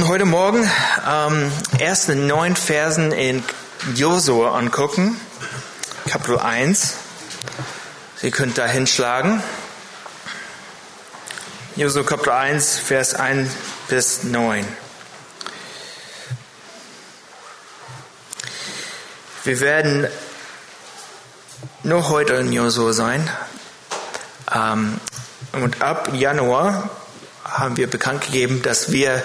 wollten heute Morgen ähm, erst in neun Versen in Josua angucken, Kapitel 1. Sie könnt da hinschlagen. Josua Kapitel 1, Vers 1 bis 9. Wir werden nur heute in Josua sein. Ähm, und ab Januar haben wir bekannt gegeben, dass wir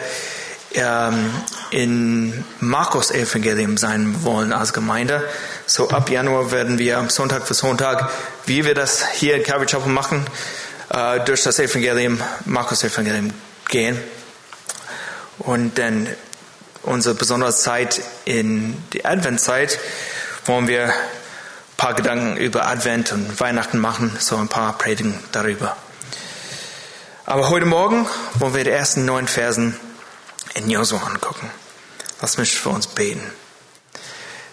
ähm, in Markus Evangelium sein wollen als Gemeinde. So ab Januar werden wir Sonntag für Sonntag, wie wir das hier in Calvary Chapel machen, äh, durch das Evangelium, Markus Evangelium gehen. Und dann unsere besondere Zeit in die Adventzeit wollen wir ein paar Gedanken über Advent und Weihnachten machen, so ein paar Predigen darüber. Aber heute Morgen wollen wir die ersten neun Versen in Josua angucken. Lass mich für uns beten.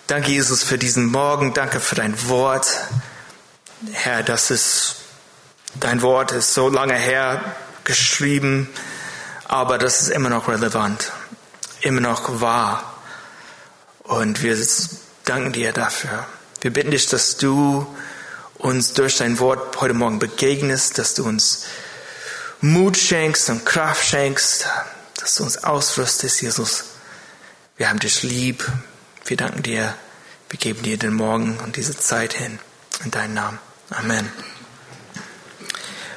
Danke, Jesus, für diesen Morgen. Danke für dein Wort. Herr, das ist, dein Wort ist so lange her geschrieben, aber das ist immer noch relevant, immer noch wahr. Und wir danken dir dafür. Wir bitten dich, dass du uns durch dein Wort heute Morgen begegnest, dass du uns Mut schenkst und Kraft schenkst, dass du uns ausrüstest, Jesus. Wir haben dich lieb. Wir danken dir. Wir geben dir den Morgen und diese Zeit hin. In deinen Namen. Amen.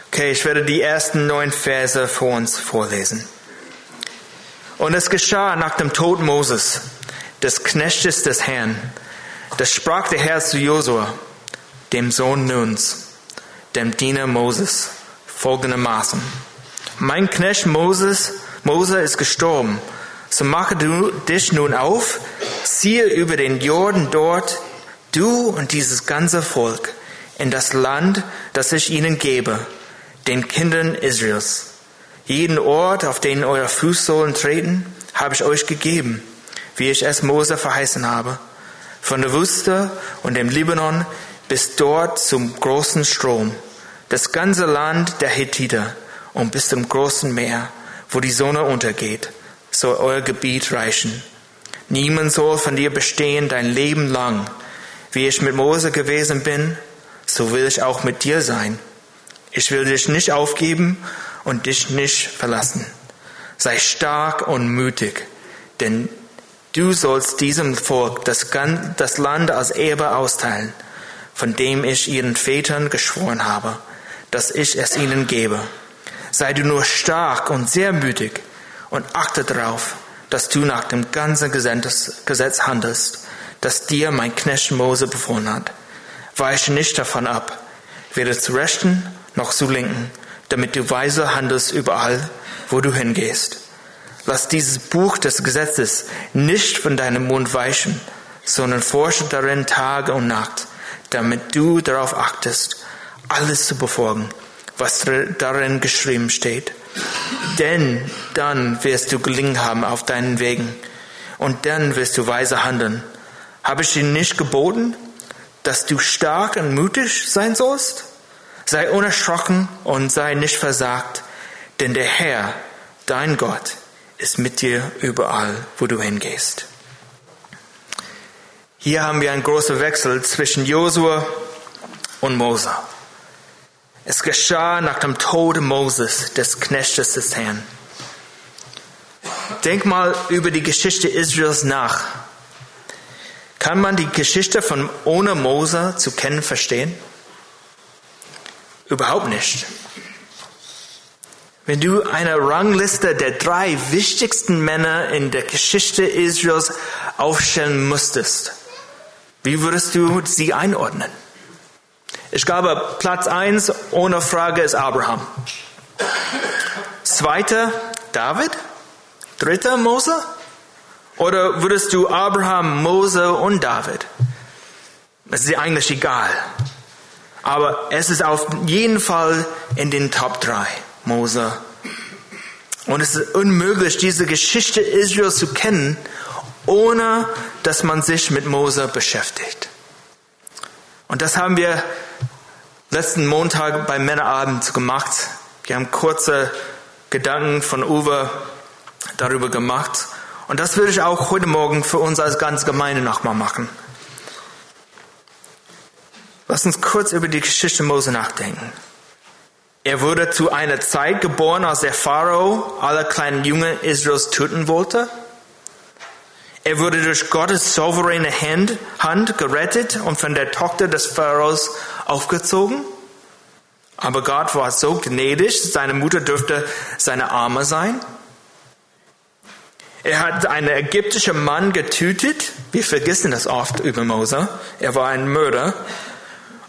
Okay, ich werde die ersten neun Verse vor uns vorlesen. Und es geschah nach dem Tod Moses, des Knechtes des Herrn, das sprach der Herr zu Josua, dem Sohn Nuns, dem Diener Moses folgendermaßen. Mein Knecht Moses, Mose ist gestorben. So mache du dich nun auf, ziehe über den Jordan dort, du und dieses ganze Volk, in das Land, das ich ihnen gebe, den Kindern Israels. Jeden Ort, auf den eure Fußsohlen treten, habe ich euch gegeben, wie ich es Mose verheißen habe. Von der Wüste und dem Libanon bis dort zum großen Strom das ganze Land der Hethiter und bis zum großen Meer, wo die Sonne untergeht, soll euer Gebiet reichen. Niemand soll von dir bestehen dein Leben lang. Wie ich mit Mose gewesen bin, so will ich auch mit dir sein. Ich will dich nicht aufgeben und dich nicht verlassen. Sei stark und mutig, denn du sollst diesem Volk das, Land als Erbe austeilen, von dem ich ihren Vätern geschworen habe dass ich es ihnen gebe. Sei du nur stark und sehr mütig und achte darauf, dass du nach dem ganzen Gesetz handelst, das dir mein Knecht Mose befohlen hat. Weiche nicht davon ab, weder zu rechten noch zu linken, damit du weise handelst überall, wo du hingehst. Lass dieses Buch des Gesetzes nicht von deinem Mund weichen, sondern forsche darin Tage und Nacht, damit du darauf achtest, alles zu befolgen, was darin geschrieben steht. Denn dann wirst du gelingen haben auf deinen Wegen und dann wirst du weise handeln. Habe ich dir nicht geboten, dass du stark und mutig sein sollst? Sei unerschrocken und sei nicht versagt, denn der Herr, dein Gott, ist mit dir überall, wo du hingehst. Hier haben wir einen großen Wechsel zwischen Josua und Mose. Es geschah nach dem Tod Moses, des Knechtes des Herrn. Denk mal über die Geschichte Israels nach. Kann man die Geschichte von ohne Mose zu kennen verstehen? Überhaupt nicht. Wenn du eine Rangliste der drei wichtigsten Männer in der Geschichte Israels aufstellen müsstest, wie würdest du sie einordnen? Ich glaube, Platz eins ohne Frage ist Abraham. Zweiter David? Dritter Mose? Oder würdest du Abraham, Mose und David? Es ist eigentlich egal. Aber es ist auf jeden Fall in den Top 3. Mose. Und es ist unmöglich, diese Geschichte Israels zu kennen, ohne dass man sich mit Mose beschäftigt. Und das haben wir letzten Montag beim Männerabend gemacht. Wir haben kurze Gedanken von Uwe darüber gemacht. Und das würde ich auch heute Morgen für uns als ganze Gemeinde nochmal machen. Lass uns kurz über die Geschichte Mose nachdenken. Er wurde zu einer Zeit geboren, als der Pharao alle kleinen Jungen Israels töten wollte. Er wurde durch Gottes souveräne Hand gerettet und von der Tochter des Pharaos aufgezogen. Aber Gott war so gnädig, seine Mutter dürfte seine Arme sein. Er hat einen ägyptischen Mann getötet. Wir vergessen das oft über Mose. Er war ein Mörder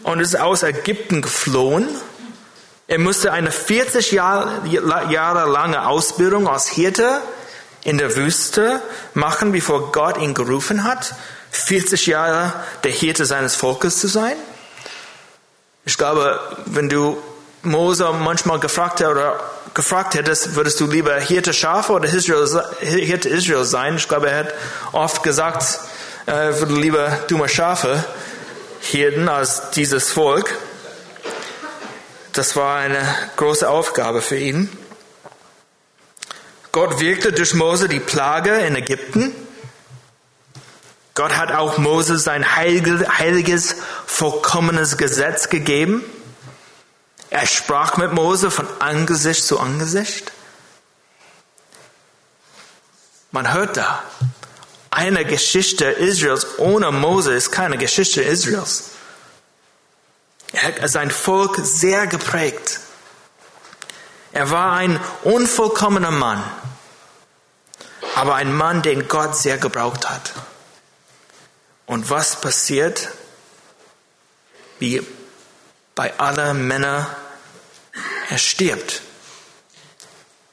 und ist aus Ägypten geflohen. Er musste eine 40 Jahre, Jahre lange Ausbildung als Hirte in der Wüste machen, bevor Gott ihn gerufen hat, 40 Jahre der Hirte seines Volkes zu sein? Ich glaube, wenn du Mose manchmal gefragt, oder gefragt hättest, würdest du lieber Hirte Schafe oder Hirte Israel sein? Ich glaube, er hat oft gesagt, er äh, würde lieber dumme Schafe hirten als dieses Volk. Das war eine große Aufgabe für ihn. Gott wirkte durch Mose die Plage in Ägypten. Gott hat auch Mose sein heiliges, vollkommenes Gesetz gegeben. Er sprach mit Mose von Angesicht zu Angesicht. Man hört da, eine Geschichte Israels ohne Mose ist keine Geschichte Israels. Er hat sein Volk sehr geprägt. Er war ein unvollkommener Mann aber ein Mann, den Gott sehr gebraucht hat. Und was passiert? Wie bei allen Männern, er stirbt.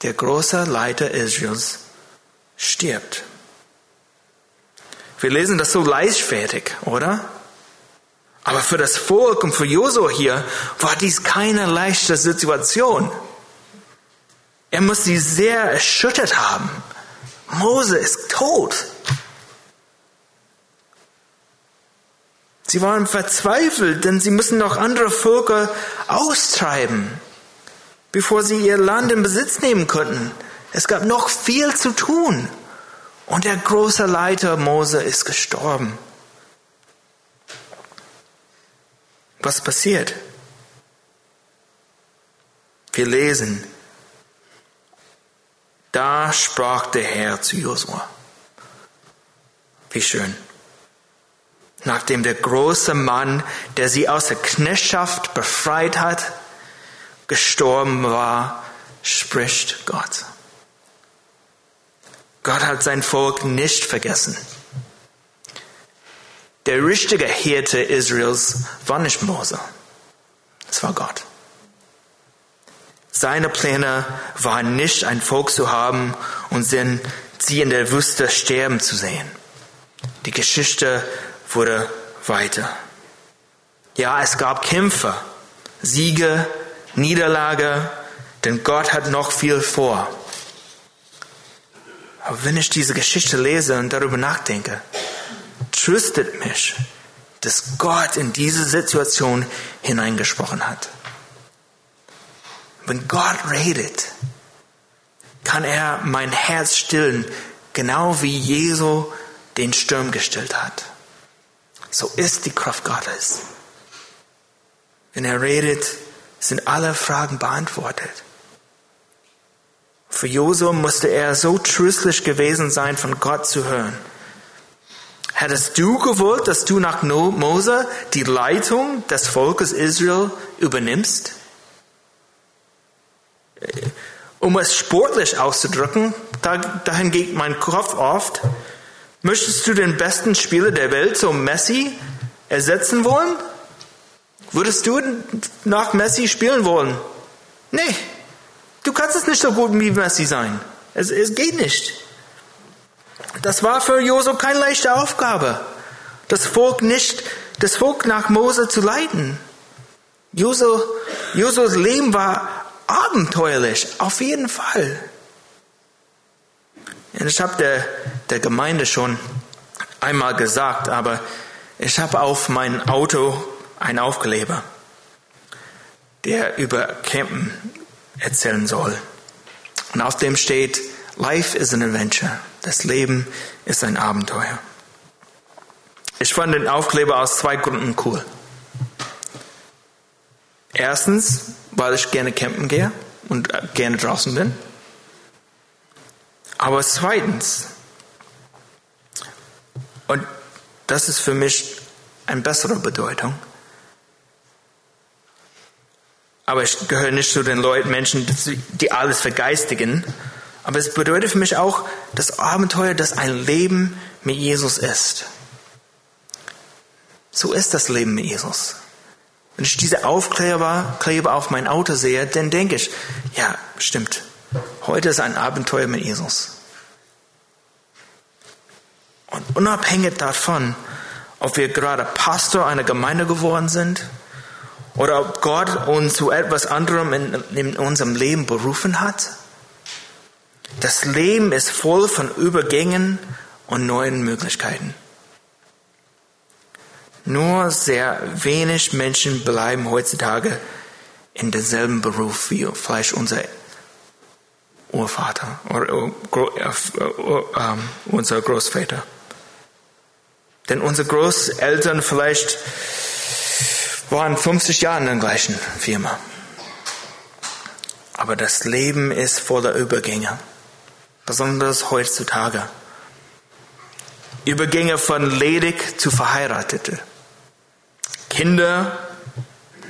Der große Leiter Israels stirbt. Wir lesen das so leichtfertig, oder? Aber für das Volk und für Josua hier war dies keine leichte Situation. Er muss sie sehr erschüttert haben. Mose ist tot. Sie waren verzweifelt, denn sie müssen noch andere Völker austreiben, bevor sie ihr Land in Besitz nehmen konnten. Es gab noch viel zu tun. Und der große Leiter Mose ist gestorben. Was passiert? Wir lesen, da sprach der Herr zu Josua. Wie schön. Nachdem der große Mann, der sie aus der Knechtschaft befreit hat, gestorben war, spricht Gott. Gott hat sein Volk nicht vergessen. Der richtige Hirte Israels war nicht Mose. Es war Gott. Seine Pläne waren nicht, ein Volk zu haben und sie in der Wüste sterben zu sehen. Die Geschichte wurde weiter. Ja, es gab Kämpfe, Siege, Niederlage, denn Gott hat noch viel vor. Aber wenn ich diese Geschichte lese und darüber nachdenke, tröstet mich, dass Gott in diese Situation hineingesprochen hat. Wenn Gott redet, kann er mein Herz stillen, genau wie Jesu den Sturm gestillt hat. So ist die Kraft Gottes. Wenn er redet, sind alle Fragen beantwortet. Für Josua musste er so tröstlich gewesen sein, von Gott zu hören. Hättest du gewollt, dass du nach Mose die Leitung des Volkes Israel übernimmst? Um es sportlich auszudrücken, dahin geht mein Kopf oft, möchtest du den besten Spieler der Welt, so Messi, ersetzen wollen? Würdest du nach Messi spielen wollen? Nee, du kannst es nicht so gut wie Messi sein. Es, es geht nicht. Das war für Josu keine leichte Aufgabe, das Volk nicht, das Volk nach Mose zu leiten. Josu, Josus Leben war abenteuerlich, auf jeden Fall. Ich habe der, der Gemeinde schon einmal gesagt, aber ich habe auf mein Auto einen Aufkleber, der über Campen erzählen soll. Und auf dem steht Life is an adventure. Das Leben ist ein Abenteuer. Ich fand den Aufkleber aus zwei Gründen cool. Erstens, weil ich gerne campen gehe und gerne draußen bin. Aber zweitens, und das ist für mich eine bessere Bedeutung, aber ich gehöre nicht zu den Leuten, Menschen, die alles vergeistigen. Aber es bedeutet für mich auch das Abenteuer, dass ein Leben mit Jesus ist. So ist das Leben mit Jesus. Wenn ich diese Aufkleber Kleber auf mein Auto sehe, dann denke ich, ja, stimmt. Heute ist ein Abenteuer mit Jesus. Und unabhängig davon, ob wir gerade Pastor einer Gemeinde geworden sind oder ob Gott uns zu etwas anderem in, in unserem Leben berufen hat, das Leben ist voll von Übergängen und neuen Möglichkeiten. Nur sehr wenig Menschen bleiben heutzutage in demselben Beruf wie vielleicht unser Urvater oder äh, ähm, unser Großvater. Denn unsere Großeltern vielleicht waren 50 Jahre in der gleichen Firma. Aber das Leben ist voller Übergänge, besonders heutzutage. Übergänge von ledig zu verheiratete. Kinder,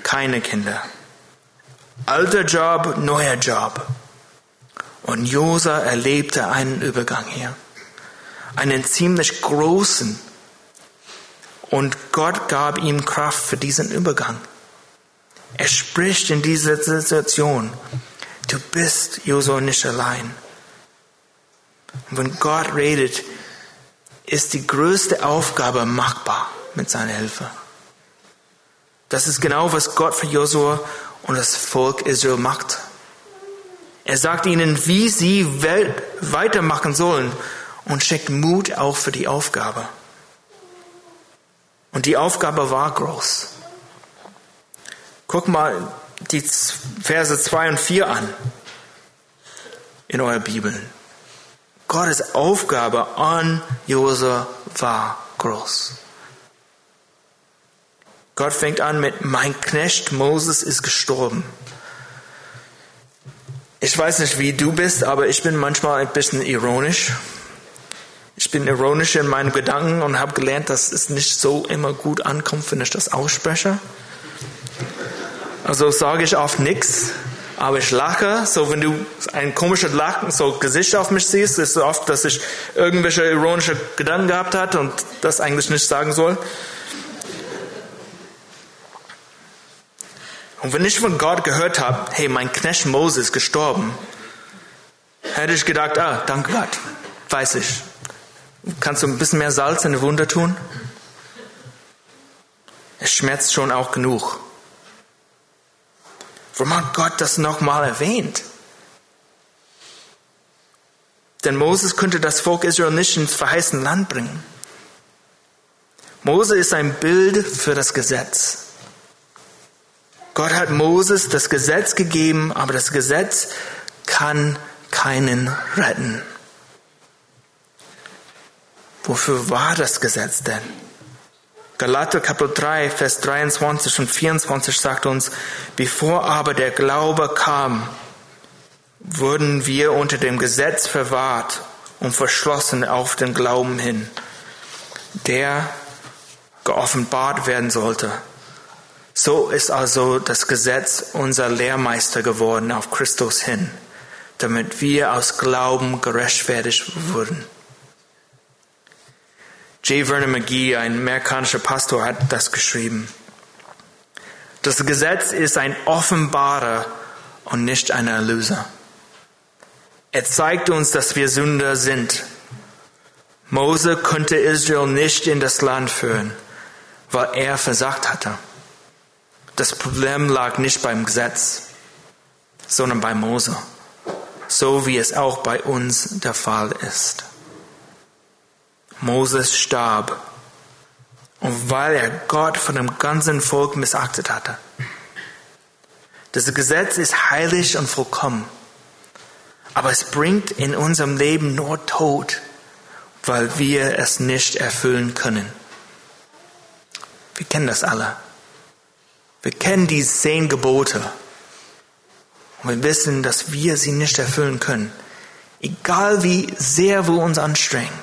keine Kinder. Alter Job, neuer Job. Und Josa erlebte einen Übergang hier. Einen ziemlich großen und Gott gab ihm Kraft für diesen Übergang. Er spricht in dieser Situation, du bist Josua nicht allein. Und wenn Gott redet, ist die größte Aufgabe machbar mit seiner Hilfe. Das ist genau, was Gott für Josua und das Volk Israel macht. Er sagt ihnen, wie sie weitermachen sollen und schickt Mut auch für die Aufgabe. Und die Aufgabe war groß. Guck mal die Verse 2 und 4 an in eurer Bibel. Gottes Aufgabe an Josua war groß. Gott fängt an mit, mein Knecht Moses ist gestorben. Ich weiß nicht, wie du bist, aber ich bin manchmal ein bisschen ironisch. Ich bin ironisch in meinen Gedanken und habe gelernt, dass es nicht so immer gut ankommt, wenn ich das ausspreche. Also sage ich oft nichts, aber ich lache. So, wenn du ein komisches Lachen, so Gesicht auf mich siehst, ist es oft, dass ich irgendwelche ironische Gedanken gehabt hat und das eigentlich nicht sagen soll. Und wenn ich von Gott gehört habe, hey, mein Knecht Moses ist gestorben, hätte ich gedacht, ah, danke Gott, weiß ich. Kannst du ein bisschen mehr Salz in die Wunde tun? Es schmerzt schon auch genug. Warum hat Gott das nochmal erwähnt? Denn Moses könnte das Volk Israel nicht ins verheißene Land bringen. Mose ist ein Bild für das Gesetz. Gott hat Moses das Gesetz gegeben, aber das Gesetz kann keinen retten. Wofür war das Gesetz denn? Galater Kapitel 3, Vers 23 und 24 sagt uns, bevor aber der Glaube kam, wurden wir unter dem Gesetz verwahrt und verschlossen auf den Glauben hin, der geoffenbart werden sollte. So ist also das Gesetz unser Lehrmeister geworden auf Christus hin, damit wir aus Glauben gerechtfertigt wurden. J. Vernon McGee, ein amerikanischer Pastor, hat das geschrieben. Das Gesetz ist ein Offenbarer und nicht ein Erlöser. Er zeigt uns, dass wir Sünder sind. Mose konnte Israel nicht in das Land führen, weil er versagt hatte. Das Problem lag nicht beim Gesetz, sondern bei Mose, so wie es auch bei uns der Fall ist. Moses starb. Und weil er Gott von dem ganzen Volk missachtet hatte. Das Gesetz ist heilig und vollkommen. Aber es bringt in unserem Leben nur Tod, weil wir es nicht erfüllen können. Wir kennen das alle. Wir kennen die zehn Gebote. Und wir wissen, dass wir sie nicht erfüllen können. Egal wie sehr wir uns anstrengen.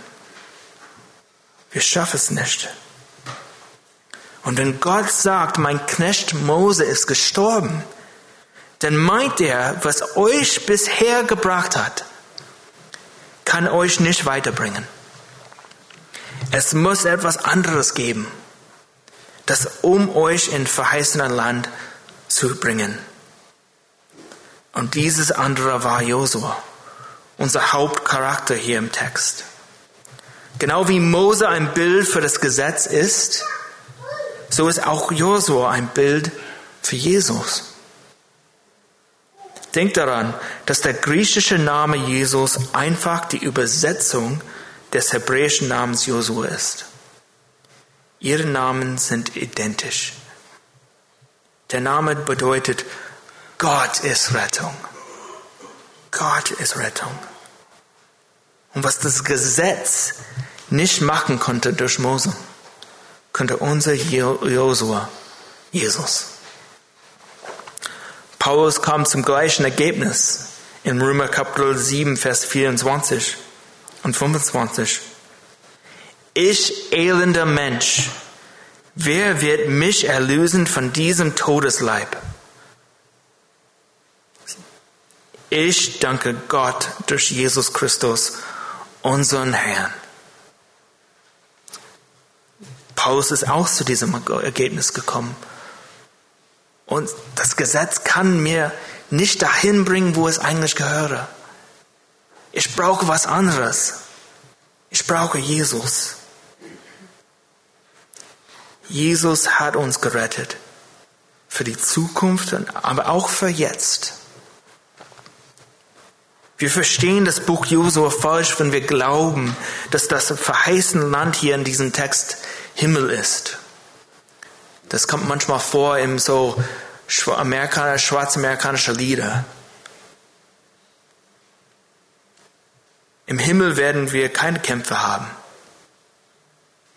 Wir schaffen es nicht. Und wenn Gott sagt, mein Knecht Mose ist gestorben, dann meint er, was euch bisher gebracht hat, kann euch nicht weiterbringen. Es muss etwas anderes geben, das um euch in verheißener Land zu bringen. Und dieses andere war Josua, unser Hauptcharakter hier im Text. Genau wie Mose ein Bild für das Gesetz ist, so ist auch Josua ein Bild für Jesus. Denkt daran, dass der griechische Name Jesus einfach die Übersetzung des hebräischen Namens Josua ist. Ihre Namen sind identisch. Der Name bedeutet, Gott ist Rettung. Gott ist Rettung. Und was das Gesetz nicht machen konnte durch Mose, könnte unser Josua, Jesus. Paulus kam zum gleichen Ergebnis in Römer Kapitel 7, Vers 24 und 25. Ich elender Mensch, wer wird mich erlösen von diesem Todesleib? Ich danke Gott durch Jesus Christus, unseren Herrn. Paulus ist auch zu diesem Ergebnis gekommen. Und das Gesetz kann mir nicht dahin bringen, wo es eigentlich gehöre. Ich brauche was anderes. Ich brauche Jesus. Jesus hat uns gerettet. Für die Zukunft, aber auch für jetzt. Wir verstehen das Buch Josua falsch, wenn wir glauben, dass das verheißene Land hier in diesem Text Himmel ist. Das kommt manchmal vor in so Amerikaner, schwarzamerikanische Lieder. Im Himmel werden wir keine Kämpfe haben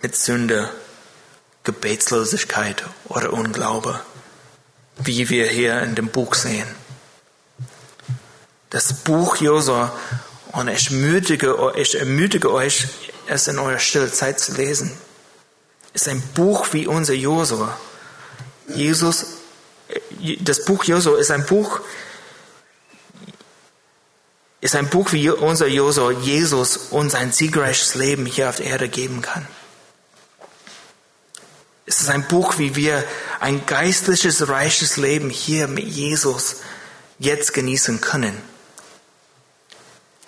mit Sünde, Gebetslosigkeit oder Unglaube, wie wir hier in dem Buch sehen. Das Buch Josua, und ich ermutige, ich ermutige euch, es in eurer stille Zeit zu lesen, ist ein Buch wie unser Josua. Jesus, das Buch Josua ist ein Buch, ist ein Buch wie unser Josua Jesus uns ein siegreiches Leben hier auf der Erde geben kann. Es ist ein Buch, wie wir ein geistliches, reiches Leben hier mit Jesus jetzt genießen können.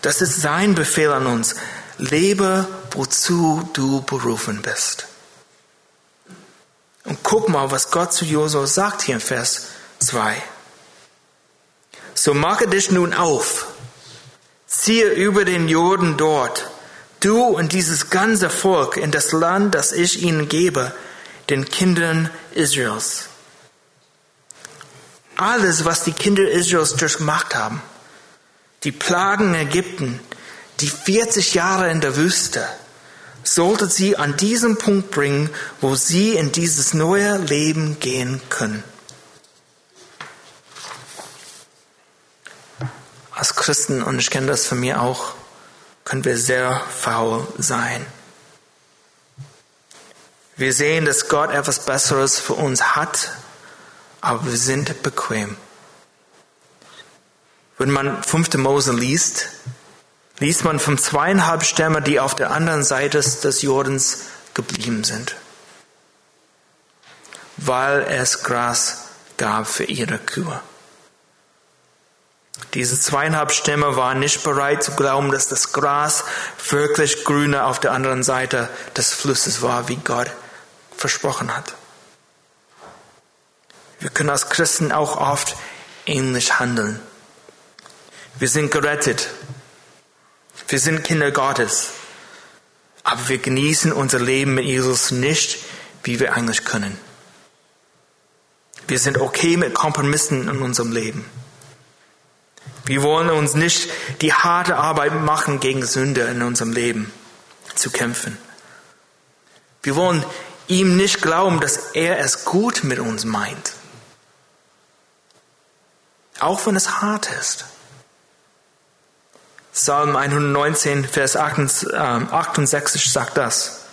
Das ist sein Befehl an uns. Lebe, wozu du berufen bist. Und guck mal, was Gott zu Josua sagt hier im Vers 2. So mache dich nun auf, ziehe über den Jordan dort, du und dieses ganze Volk in das Land, das ich ihnen gebe, den Kindern Israels. Alles, was die Kinder Israels durchgemacht haben, die Plagen in Ägypten, die 40 Jahre in der Wüste, sollte sie an diesen Punkt bringen, wo sie in dieses neue Leben gehen können. Als Christen, und ich kenne das von mir auch, können wir sehr faul sein. Wir sehen, dass Gott etwas Besseres für uns hat, aber wir sind bequem. Wenn man 5. Mose liest, liest man von zweieinhalb Stämmen, die auf der anderen Seite des Jordans geblieben sind, weil es Gras gab für ihre Kühe. Diese zweieinhalb Stämme waren nicht bereit zu glauben, dass das Gras wirklich grüner auf der anderen Seite des Flusses war, wie Gott versprochen hat. Wir können als Christen auch oft ähnlich handeln. Wir sind gerettet wir sind Kinder Gottes. Aber wir genießen unser Leben mit Jesus nicht, wie wir eigentlich können. Wir sind okay mit Kompromissen in unserem Leben. Wir wollen uns nicht die harte Arbeit machen, gegen Sünde in unserem Leben zu kämpfen. Wir wollen ihm nicht glauben, dass er es gut mit uns meint. Auch wenn es hart ist. Psalm 119, Vers 68 ähm, sagt das.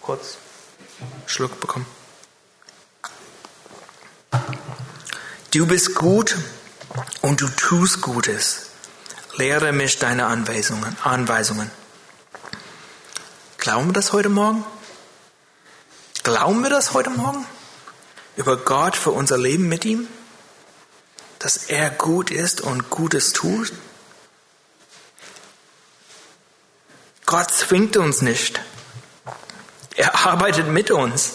Kurz Schluck bekommen. Du bist gut und du tust Gutes. Lehre mich deine Anweisungen. Anweisungen. Glauben wir das heute Morgen? Glauben wir das heute Morgen? Über Gott für unser Leben mit ihm? Dass er gut ist und Gutes tut? Gott zwingt uns nicht. Er arbeitet mit uns.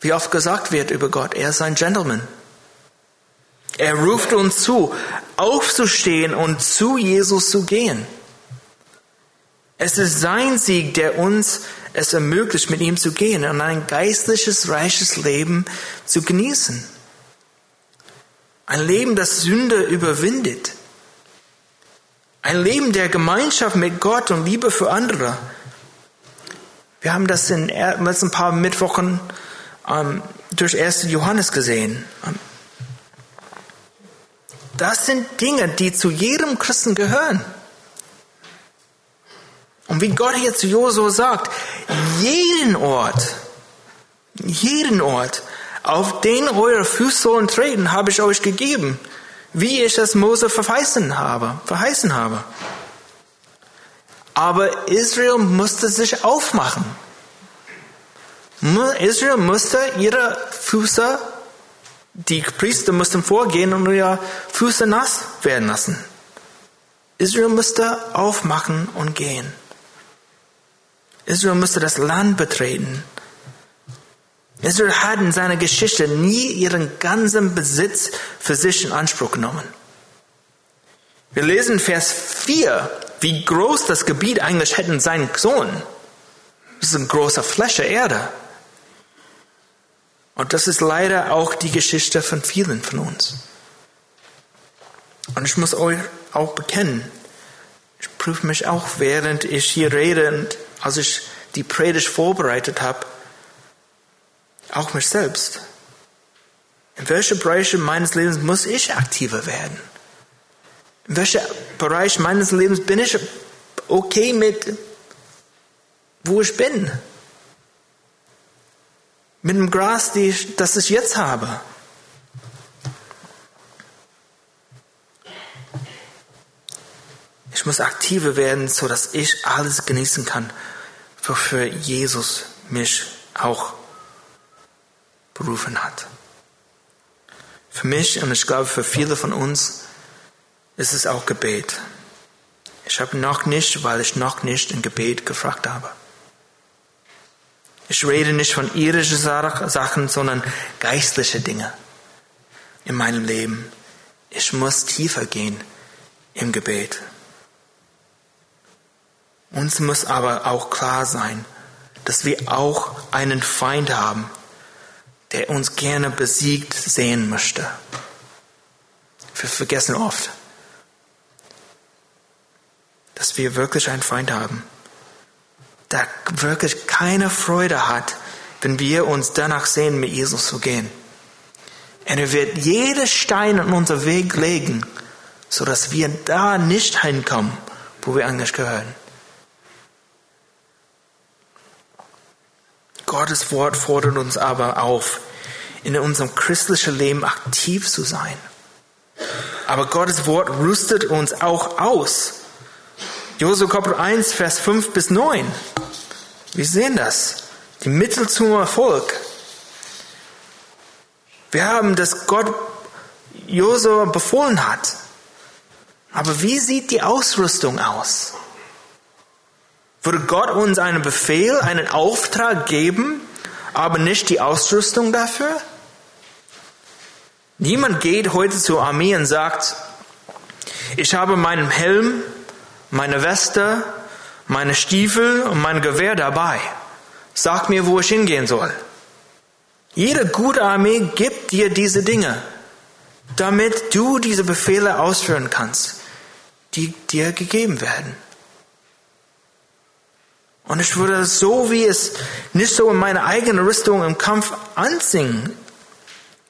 Wie oft gesagt wird über Gott, er ist ein Gentleman. Er ruft uns zu, aufzustehen und zu Jesus zu gehen. Es ist sein Sieg, der uns es ermöglicht, mit ihm zu gehen und ein geistliches, reiches Leben zu genießen. Ein Leben, das Sünde überwindet. Ein Leben der Gemeinschaft mit Gott und Liebe für andere. Wir haben das in den letzten paar Mittwochen ähm, durch 1. Johannes gesehen. Das sind Dinge, die zu jedem Christen gehören. Und wie Gott hier zu Josua sagt, jeden Ort, jeden Ort, auf den eure Füße sollen treten, habe ich euch gegeben, wie ich es Mose verheißen habe, verheißen habe. Aber Israel musste sich aufmachen. Israel musste ihre Füße die Priester mussten vorgehen und ihre Füße nass werden lassen. Israel musste aufmachen und gehen. Israel musste das Land betreten. Israel hat in seiner Geschichte nie ihren ganzen Besitz für sich in Anspruch genommen. Wir lesen Vers 4, wie groß das Gebiet eigentlich hätte sein sollen. Das ist eine große Fläche Erde. Und das ist leider auch die Geschichte von vielen von uns. Und ich muss euch auch bekennen, ich prüfe mich auch, während ich hier rede und als ich die Predigt vorbereitet habe, auch mich selbst. In welchen Bereichen meines Lebens muss ich aktiver werden? In welchem Bereich meines Lebens bin ich okay mit, wo ich bin? mit dem Gras, das ich jetzt habe. Ich muss aktiver werden, so dass ich alles genießen kann, wofür Jesus mich auch berufen hat. Für mich und ich glaube für viele von uns ist es auch Gebet. Ich habe noch nicht, weil ich noch nicht in Gebet gefragt habe. Ich rede nicht von irdischen Sachen, sondern geistliche Dinge in meinem Leben. Ich muss tiefer gehen im Gebet. Uns muss aber auch klar sein, dass wir auch einen Feind haben, der uns gerne besiegt sehen möchte. Wir vergessen oft, dass wir wirklich einen Feind haben der wirklich keine Freude hat, wenn wir uns danach sehen, mit Jesus zu gehen. Und er wird jede Stein in unser Weg legen, so dass wir da nicht hinkommen, wo wir eigentlich gehören. Gottes Wort fordert uns aber auf, in unserem christlichen Leben aktiv zu sein. Aber Gottes Wort rüstet uns auch aus. Josua Kapitel 1, Vers 5 bis 9. Wir sehen das. Die Mittel zum Erfolg. Wir haben, dass Gott Josua befohlen hat. Aber wie sieht die Ausrüstung aus? Würde Gott uns einen Befehl, einen Auftrag geben, aber nicht die Ausrüstung dafür? Niemand geht heute zur Armee und sagt, ich habe meinen Helm, meine Weste, meine Stiefel und mein Gewehr dabei. Sag mir, wo ich hingehen soll. Jede gute Armee gibt dir diese Dinge. damit du diese Befehle ausführen kannst, die dir gegeben werden. Und ich würde so, wie es nicht so in meiner eigenen Rüstung im Kampf anziehen.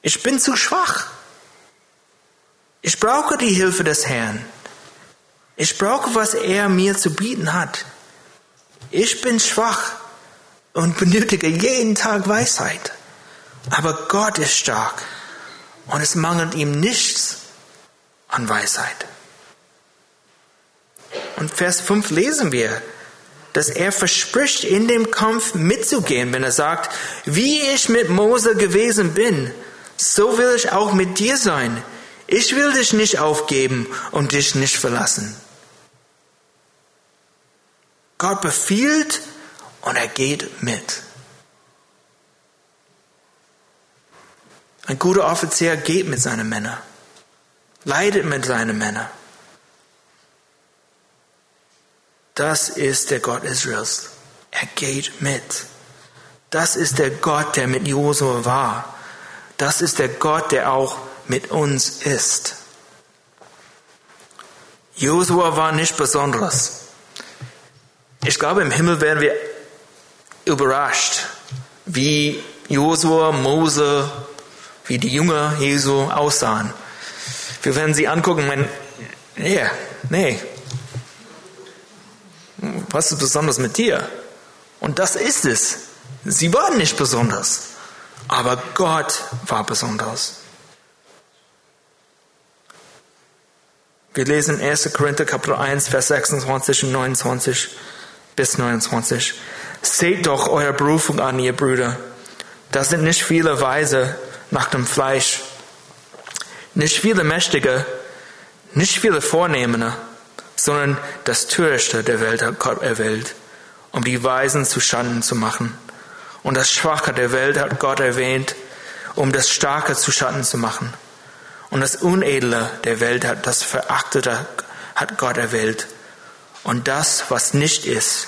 Ich bin zu schwach. Ich brauche die Hilfe des Herrn. Ich brauche, was er mir zu bieten hat. Ich bin schwach und benötige jeden Tag Weisheit. Aber Gott ist stark und es mangelt ihm nichts an Weisheit. Und Vers 5 lesen wir, dass er verspricht, in dem Kampf mitzugehen, wenn er sagt, wie ich mit Mose gewesen bin, so will ich auch mit dir sein. Ich will dich nicht aufgeben und dich nicht verlassen. Gott befiehlt und er geht mit. Ein guter Offizier geht mit seinen Männern, leidet mit seinen Männern. Das ist der Gott Israels. Er geht mit. Das ist der Gott, der mit Josua war. Das ist der Gott, der auch mit uns ist. Josua war nicht besonders. Ich glaube, im Himmel werden wir überrascht, wie Josua, Mose, wie die Jünger Jesu aussahen. Wir werden sie angucken und meinen, nee, nee, was ist besonders mit dir? Und das ist es. Sie waren nicht besonders, aber Gott war besonders. Wir lesen 1. Korinther Kapitel 1, Vers 26 und 29 bis 29. Seht doch eure Berufung an, ihr Brüder. Das sind nicht viele Weise nach dem Fleisch, nicht viele Mächtige, nicht viele Vornehmene, sondern das Törichte der Welt hat Gott erwählt, um die Weisen zu Schanden zu machen. Und das Schwache der Welt hat Gott erwähnt, um das Starke zu Schatten zu machen. Und das Unedle der Welt hat das Verachtete hat Gott erwählt. Und das, was nicht ist,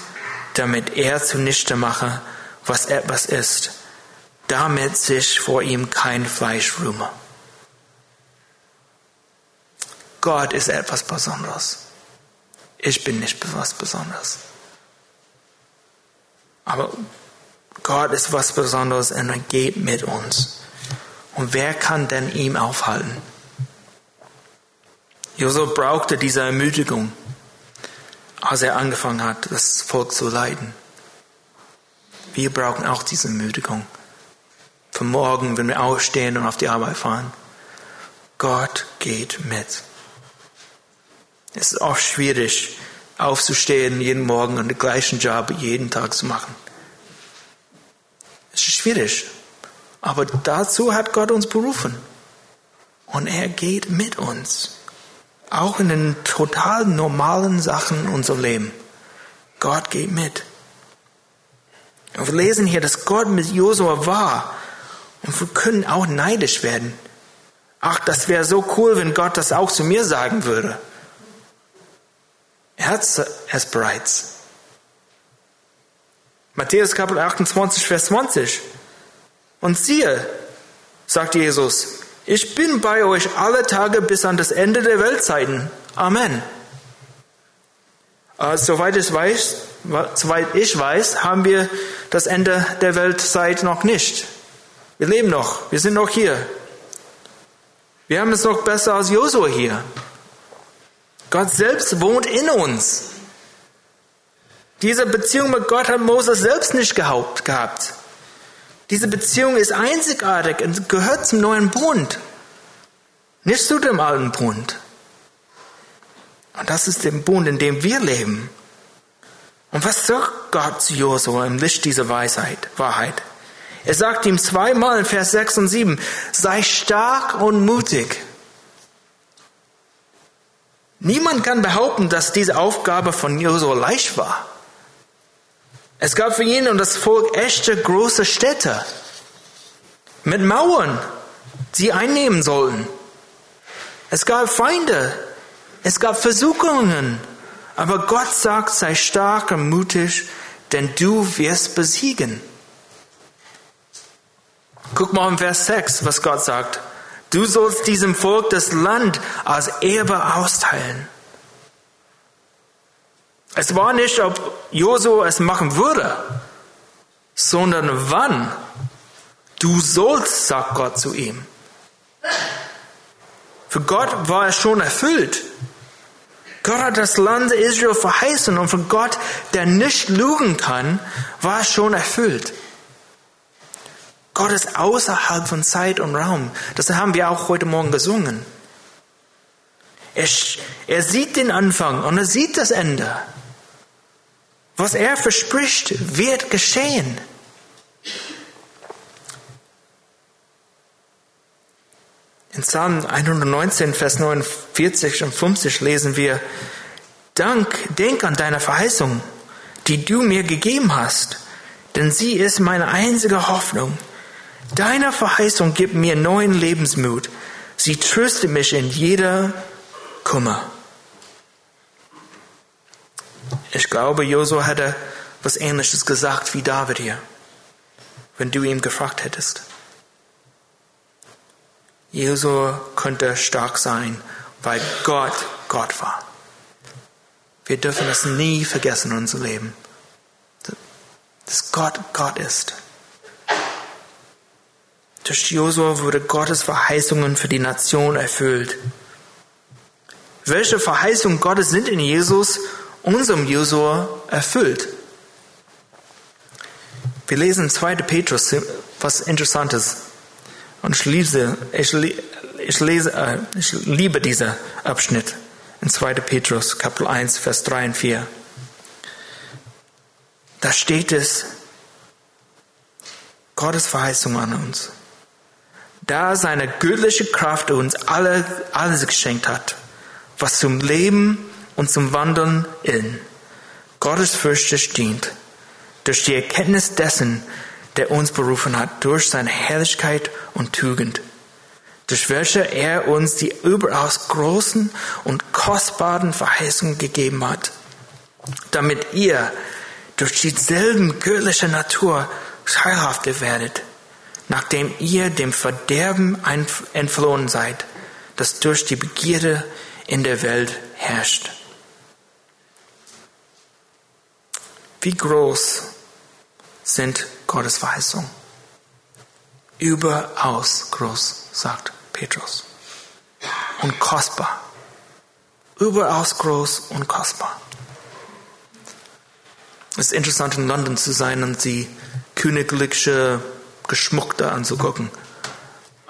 damit er zunichte mache, was etwas ist, damit sich vor ihm kein Fleisch rühme. Gott ist etwas Besonderes. Ich bin nicht was Besonderes. Aber Gott ist was Besonderes und er geht mit uns. Und wer kann denn ihm aufhalten? Josua brauchte diese Ermutigung, als er angefangen hat, das Volk zu leiden. Wir brauchen auch diese Ermutigung. Für morgen, wenn wir aufstehen und auf die Arbeit fahren. Gott geht mit. Es ist oft schwierig, aufzustehen jeden Morgen und den gleichen Job jeden Tag zu machen. Es ist schwierig. Aber dazu hat Gott uns berufen. Und er geht mit uns. Auch in den total normalen Sachen in unserem Leben. Gott geht mit. Und wir lesen hier, dass Gott mit Josua war. Und wir können auch neidisch werden. Ach, das wäre so cool, wenn Gott das auch zu mir sagen würde. Er hat es bereits. Matthäus Kapitel 28, Vers 20. Und siehe, sagt Jesus, ich bin bei euch alle Tage bis an das Ende der Weltzeiten. Amen. Äh, soweit, ich weiß, soweit ich weiß, haben wir das Ende der Weltzeit noch nicht. Wir leben noch, wir sind noch hier. Wir haben es noch besser als Josua hier. Gott selbst wohnt in uns. Diese Beziehung mit Gott hat Moses selbst nicht gehabt. Diese Beziehung ist einzigartig und gehört zum neuen Bund, nicht zu dem alten Bund. Und das ist der Bund, in dem wir leben. Und was sagt Gott zu Josua im Licht dieser Weisheit, Wahrheit? Er sagt ihm zweimal in Vers 6 und 7, sei stark und mutig. Niemand kann behaupten, dass diese Aufgabe von Josua leicht war. Es gab für ihn und das Volk echte große Städte mit Mauern, die einnehmen sollten. Es gab Feinde, es gab Versuchungen, aber Gott sagt, sei stark und mutig, denn du wirst besiegen. Guck mal im Vers 6, was Gott sagt. Du sollst diesem Volk das Land als Erbe austeilen. Es war nicht, ob Josua es machen würde, sondern wann. Du sollst, sagt Gott zu ihm. Für Gott war es schon erfüllt. Gott hat das Land Israel verheißen und für Gott, der nicht lügen kann, war es schon erfüllt. Gott ist außerhalb von Zeit und Raum. Das haben wir auch heute Morgen gesungen. Er, er sieht den Anfang und er sieht das Ende. Was er verspricht, wird geschehen. In Psalm 119, Vers 49 und 50 lesen wir, Dank, denk an deine Verheißung, die du mir gegeben hast, denn sie ist meine einzige Hoffnung. Deine Verheißung gibt mir neuen Lebensmut. Sie tröstet mich in jeder Kummer. Ich glaube, Josua hätte was Ähnliches gesagt wie David hier, wenn du ihn gefragt hättest. Josua könnte stark sein, weil Gott Gott war. Wir dürfen das nie vergessen in unserem Leben, dass Gott Gott ist. Durch Josua wurde Gottes Verheißungen für die Nation erfüllt. Welche Verheißungen Gottes sind in Jesus, unserem Josua, erfüllt? Wir lesen 2. Petrus, was Interessantes. Und ich, lese, ich, ich, lese, äh, ich liebe diesen Abschnitt in 2. Petrus, Kapitel 1, Vers 3 und 4. Da steht es, Gottes Verheißung an uns da seine göttliche Kraft uns alle, alles geschenkt hat, was zum Leben und zum Wandeln in Gottes Fürchte dient, durch die Erkenntnis dessen, der uns berufen hat, durch seine Herrlichkeit und Tugend, durch welche er uns die überaus großen und kostbaren Verheißungen gegeben hat, damit ihr durch dieselben göttliche Natur teilhafte werdet, nachdem ihr dem Verderben entflohen seid, das durch die Begierde in der Welt herrscht. Wie groß sind Gottes Verheißungen? Überaus groß, sagt Petrus. Und kostbar. Überaus groß und kostbar. Es ist interessant, in London zu sein und die königliche geschmuckter anzugucken.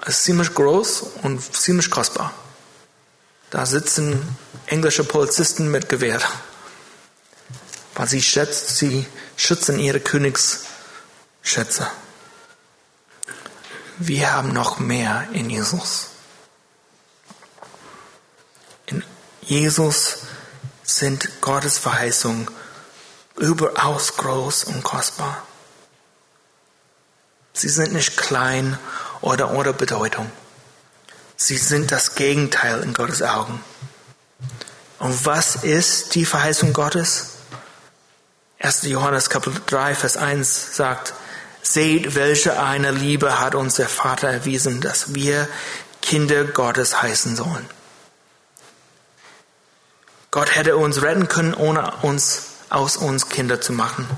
Es ist ziemlich groß und ziemlich kostbar. Da sitzen englische Polizisten mit Gewehr, weil sie, schätzt, sie schützen ihre Königsschätze. Wir haben noch mehr in Jesus. In Jesus sind Gottes Verheißungen überaus groß und kostbar. Sie sind nicht klein oder ohne Bedeutung. Sie sind das Gegenteil in Gottes Augen. Und was ist die Verheißung Gottes? 1. Johannes Kapitel 3, Vers 1 sagt, Seht, welche eine Liebe hat uns der Vater erwiesen, dass wir Kinder Gottes heißen sollen. Gott hätte uns retten können, ohne uns aus uns Kinder zu machen.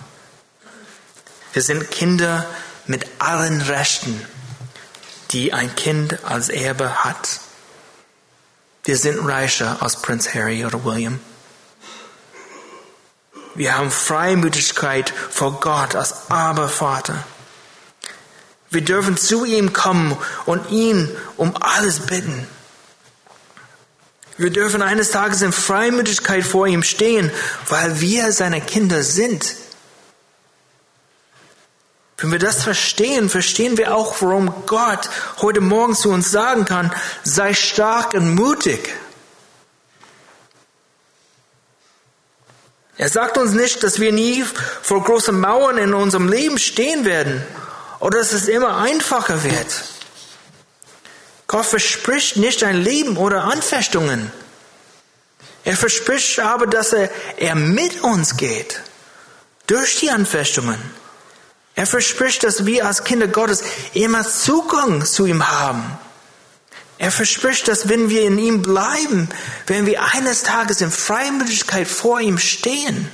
Wir sind Kinder mit allen Rechten, die ein Kind als Erbe hat. Wir sind reicher als Prinz Harry oder William. Wir haben Freimütigkeit vor Gott als Abervater. Wir dürfen zu ihm kommen und ihn um alles bitten. Wir dürfen eines Tages in Freimütigkeit vor ihm stehen, weil wir seine Kinder sind. Wenn wir das verstehen, verstehen wir auch, warum Gott heute Morgen zu uns sagen kann, sei stark und mutig. Er sagt uns nicht, dass wir nie vor großen Mauern in unserem Leben stehen werden oder dass es immer einfacher wird. Gott verspricht nicht ein Leben oder Anfechtungen. Er verspricht aber, dass er, er mit uns geht durch die Anfechtungen. Er verspricht, dass wir als Kinder Gottes immer Zugang zu ihm haben. Er verspricht, dass wenn wir in ihm bleiben, werden wir eines Tages in Freimütigkeit vor ihm stehen.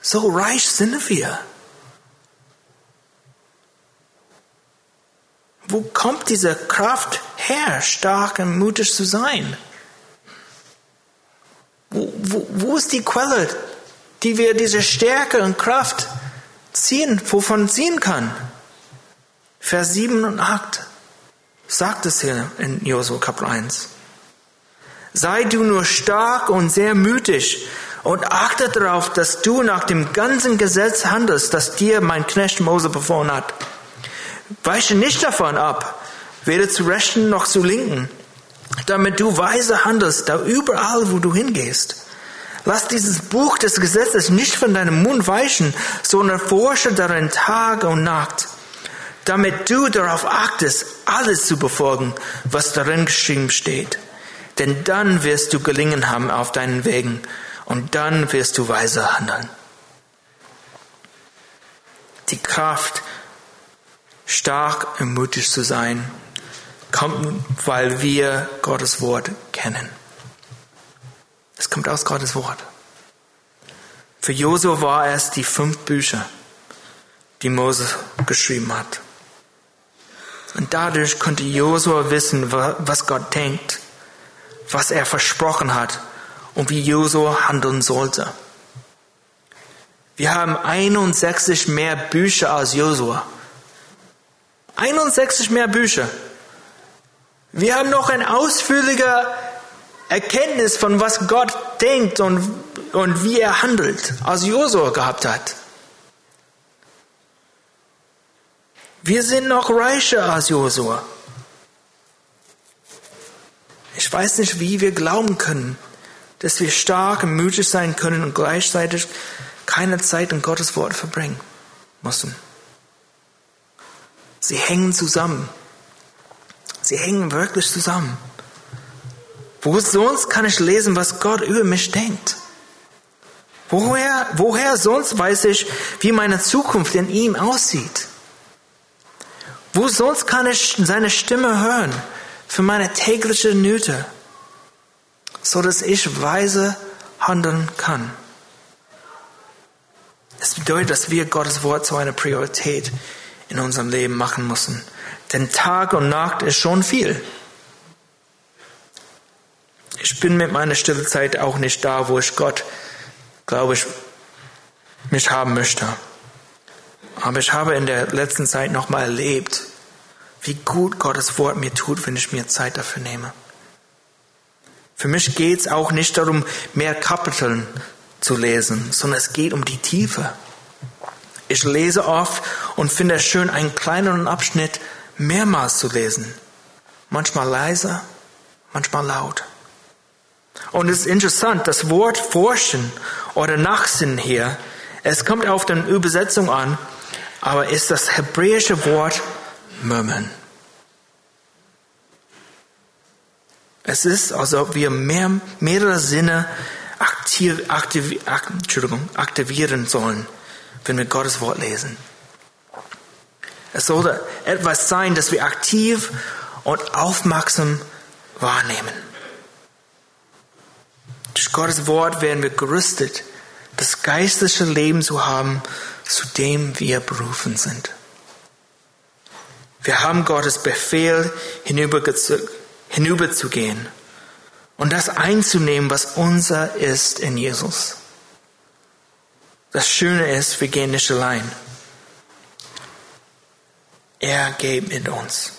So reich sind wir. Wo kommt diese Kraft her, stark und mutig zu sein? Wo, wo, wo ist die Quelle, die wir diese Stärke und Kraft ziehen, wovon ziehen kann? Vers 7 und 8 sagt es hier in Josua Kapitel 1. Sei du nur stark und sehr mütig und achte darauf, dass du nach dem ganzen Gesetz handelst, das dir mein Knecht Mose befohlen hat. Weiche nicht davon ab, weder zu rechten noch zu linken, damit du weise handelst, da überall, wo du hingehst. Lass dieses Buch des Gesetzes nicht von deinem Mund weichen, sondern forsche darin Tag und Nacht, damit du darauf achtest, alles zu befolgen, was darin geschrieben steht. Denn dann wirst du gelingen haben auf deinen Wegen und dann wirst du weise handeln. Die Kraft, stark und mutig zu sein, kommt, weil wir Gottes Wort kennen. Es kommt aus Gottes Wort. Für Josua war es die fünf Bücher, die Moses geschrieben hat. Und dadurch konnte Josua wissen, was Gott denkt, was er versprochen hat und wie Josua handeln sollte. Wir haben 61 mehr Bücher als Josua. 61 mehr Bücher. Wir haben noch ein ausführlicher Erkenntnis von was Gott denkt und, und wie er handelt, als Josua gehabt hat. Wir sind noch reicher als Josua. Ich weiß nicht, wie wir glauben können, dass wir stark und mutig sein können und gleichzeitig keine Zeit in Gottes Wort verbringen müssen. Sie hängen zusammen. Sie hängen wirklich zusammen. Wo sonst kann ich lesen, was Gott über mich denkt? Woher, woher sonst weiß ich, wie meine Zukunft in ihm aussieht? Wo sonst kann ich seine Stimme hören für meine tägliche Nöte, so dass ich weise handeln kann? Das bedeutet, dass wir Gottes Wort zu einer Priorität in unserem Leben machen müssen. Denn Tag und Nacht ist schon viel. Ich bin mit meiner Stillezeit auch nicht da, wo ich Gott, glaube ich, mich haben möchte. Aber ich habe in der letzten Zeit nochmal erlebt, wie gut Gottes Wort mir tut, wenn ich mir Zeit dafür nehme. Für mich geht es auch nicht darum, mehr Kapiteln zu lesen, sondern es geht um die Tiefe. Ich lese oft und finde es schön, einen kleineren Abschnitt mehrmals zu lesen. Manchmal leise, manchmal laut. Und es ist interessant, das Wort forschen oder nachsinnen hier, es kommt auf die Übersetzung an, aber ist das hebräische Wort murmeln. Es ist, als ob wir mehr, mehrere Sinne aktiv, aktiv, aktivieren sollen wenn wir Gottes Wort lesen. Es sollte etwas sein, das wir aktiv und aufmerksam wahrnehmen. Durch Gottes Wort werden wir gerüstet, das geistliche Leben zu haben, zu dem wir berufen sind. Wir haben Gottes Befehl, hinüberzugehen und das einzunehmen, was unser ist in Jesus. Das Schöne ist, wir gehen nicht allein. Er geht mit uns.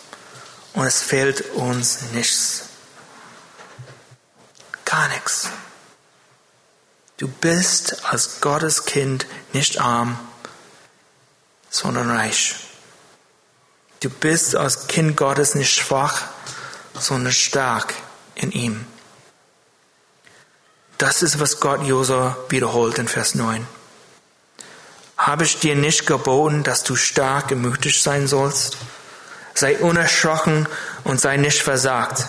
Und es fehlt uns nichts. Gar nichts. Du bist als Gottes Kind nicht arm, sondern reich. Du bist als Kind Gottes nicht schwach, sondern stark in ihm. Das ist, was Gott Josua wiederholt in Vers 9. Habe ich dir nicht geboten, dass du stark mutig sein sollst? Sei unerschrocken und sei nicht versagt,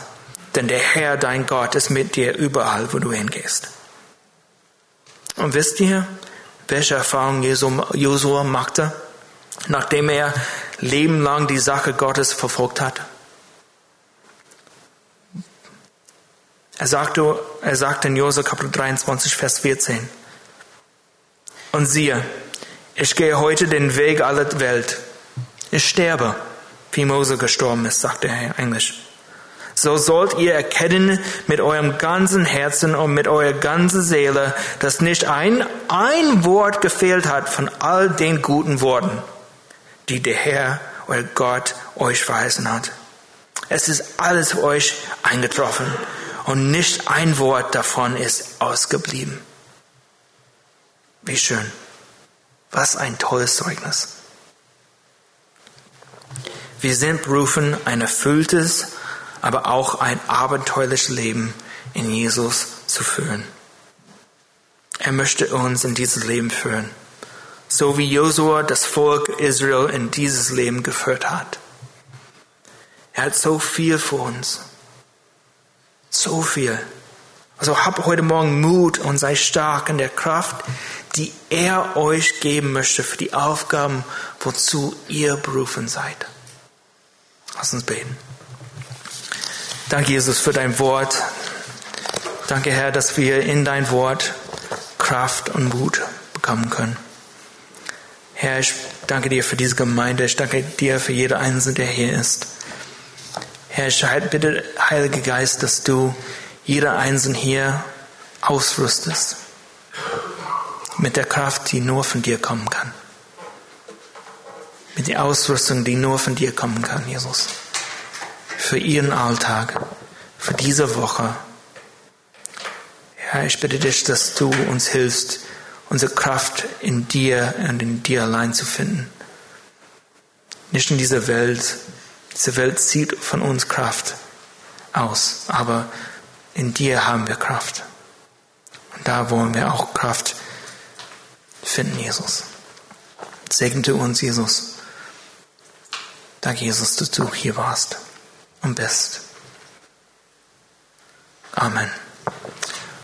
denn der Herr, dein Gott, ist mit dir überall, wo du hingehst. Und wisst ihr, welche Erfahrung Josua machte, nachdem er lebenlang die Sache Gottes verfolgt hat? Er sagte, er sagte in Josua Kapitel 23, Vers 14, Und siehe, ich gehe heute den Weg aller Welt. Ich sterbe, wie Mose gestorben ist, sagte er in Englisch. So sollt ihr erkennen mit eurem ganzen Herzen und mit eurer ganzen Seele, dass nicht ein, ein Wort gefehlt hat von all den guten Worten, die der Herr, euer Gott, euch verheißen hat. Es ist alles für euch eingetroffen und nicht ein Wort davon ist ausgeblieben. Wie schön. Was ein tolles Zeugnis. Wir sind berufen, ein erfülltes, aber auch ein abenteuerliches Leben in Jesus zu führen. Er möchte uns in dieses Leben führen, so wie Josua das Volk Israel in dieses Leben geführt hat. Er hat so viel für uns. So viel. Also hab heute Morgen Mut und sei stark in der Kraft, die er euch geben möchte für die Aufgaben, wozu ihr berufen seid. Lass uns beten. Danke, Jesus, für dein Wort. Danke, Herr, dass wir in dein Wort Kraft und Mut bekommen können. Herr, ich danke dir für diese Gemeinde. Ich danke dir für jeder Einzelne, der hier ist. Herr, ich bitte, Heiliger Geist, dass du jeder Einzelne hier ausrüstest mit der Kraft, die nur von dir kommen kann. Mit der Ausrüstung, die nur von dir kommen kann, Jesus. Für ihren Alltag, für diese Woche. Herr, ich bitte dich, dass du uns hilfst, unsere Kraft in dir und in dir allein zu finden. Nicht in dieser Welt. Diese Welt zieht von uns Kraft aus, aber in dir haben wir Kraft. Und da wollen wir auch Kraft finden, Jesus. Segnete uns, Jesus. Danke, Jesus, dass du hier warst und bist. Amen.